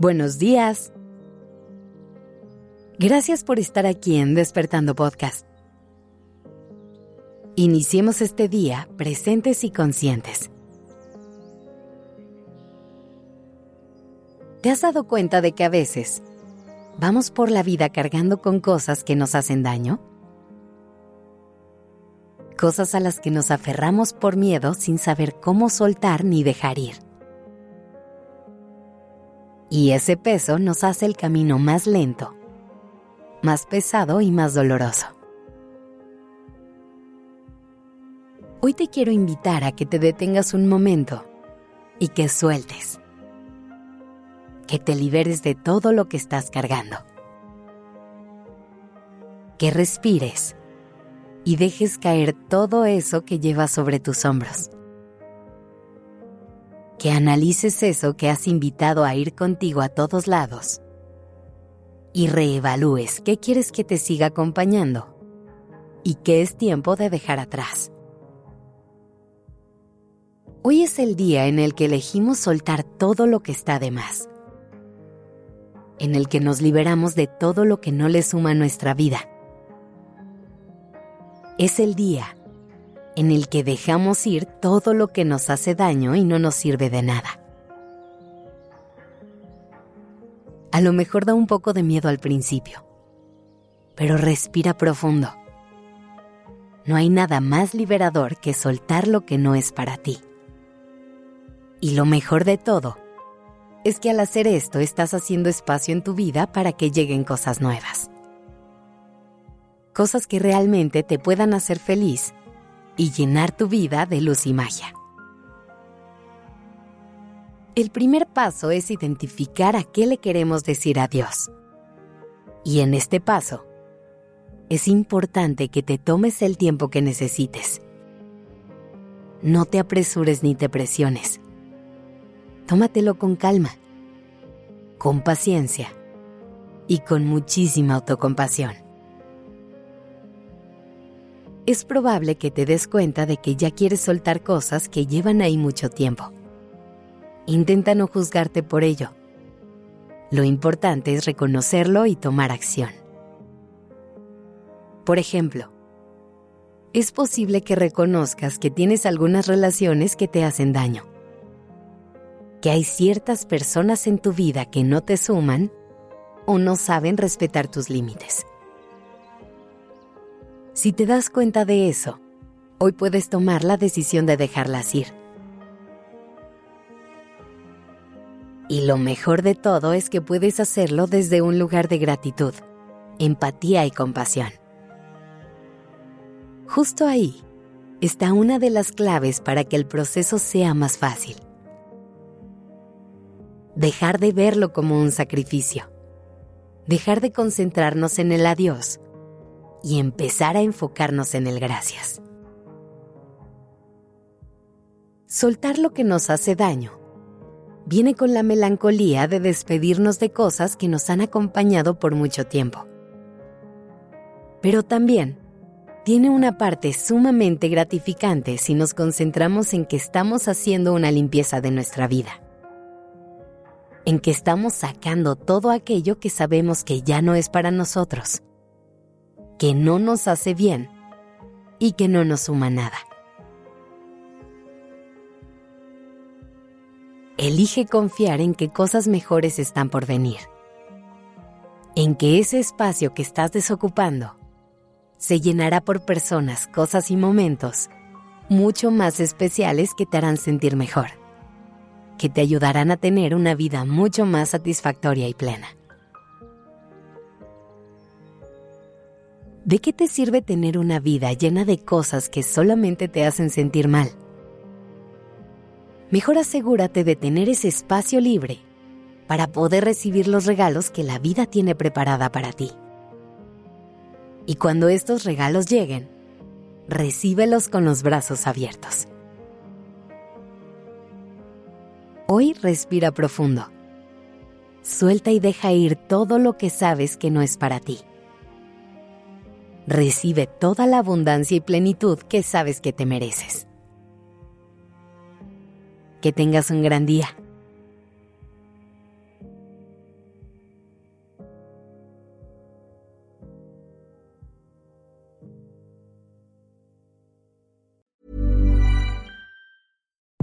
Buenos días. Gracias por estar aquí en Despertando Podcast. Iniciemos este día presentes y conscientes. ¿Te has dado cuenta de que a veces vamos por la vida cargando con cosas que nos hacen daño? Cosas a las que nos aferramos por miedo sin saber cómo soltar ni dejar ir. Y ese peso nos hace el camino más lento, más pesado y más doloroso. Hoy te quiero invitar a que te detengas un momento y que sueltes. Que te liberes de todo lo que estás cargando. Que respires y dejes caer todo eso que llevas sobre tus hombros que analices eso que has invitado a ir contigo a todos lados y reevalúes qué quieres que te siga acompañando y qué es tiempo de dejar atrás. Hoy es el día en el que elegimos soltar todo lo que está de más, en el que nos liberamos de todo lo que no le suma a nuestra vida. Es el día en el que dejamos ir todo lo que nos hace daño y no nos sirve de nada. A lo mejor da un poco de miedo al principio, pero respira profundo. No hay nada más liberador que soltar lo que no es para ti. Y lo mejor de todo es que al hacer esto estás haciendo espacio en tu vida para que lleguen cosas nuevas. Cosas que realmente te puedan hacer feliz y llenar tu vida de luz y magia. El primer paso es identificar a qué le queremos decir a Dios. Y en este paso, es importante que te tomes el tiempo que necesites. No te apresures ni te presiones. Tómatelo con calma, con paciencia y con muchísima autocompasión es probable que te des cuenta de que ya quieres soltar cosas que llevan ahí mucho tiempo. Intenta no juzgarte por ello. Lo importante es reconocerlo y tomar acción. Por ejemplo, es posible que reconozcas que tienes algunas relaciones que te hacen daño, que hay ciertas personas en tu vida que no te suman o no saben respetar tus límites. Si te das cuenta de eso, hoy puedes tomar la decisión de dejarlas ir. Y lo mejor de todo es que puedes hacerlo desde un lugar de gratitud, empatía y compasión. Justo ahí está una de las claves para que el proceso sea más fácil. Dejar de verlo como un sacrificio. Dejar de concentrarnos en el adiós y empezar a enfocarnos en el gracias. Soltar lo que nos hace daño viene con la melancolía de despedirnos de cosas que nos han acompañado por mucho tiempo. Pero también tiene una parte sumamente gratificante si nos concentramos en que estamos haciendo una limpieza de nuestra vida. En que estamos sacando todo aquello que sabemos que ya no es para nosotros que no nos hace bien y que no nos suma nada. Elige confiar en que cosas mejores están por venir, en que ese espacio que estás desocupando se llenará por personas, cosas y momentos mucho más especiales que te harán sentir mejor, que te ayudarán a tener una vida mucho más satisfactoria y plena. ¿De qué te sirve tener una vida llena de cosas que solamente te hacen sentir mal? Mejor asegúrate de tener ese espacio libre para poder recibir los regalos que la vida tiene preparada para ti. Y cuando estos regalos lleguen, recíbelos con los brazos abiertos. Hoy respira profundo. Suelta y deja ir todo lo que sabes que no es para ti recibe toda la abundancia y plenitud que sabes que te mereces. Que tengas un gran día.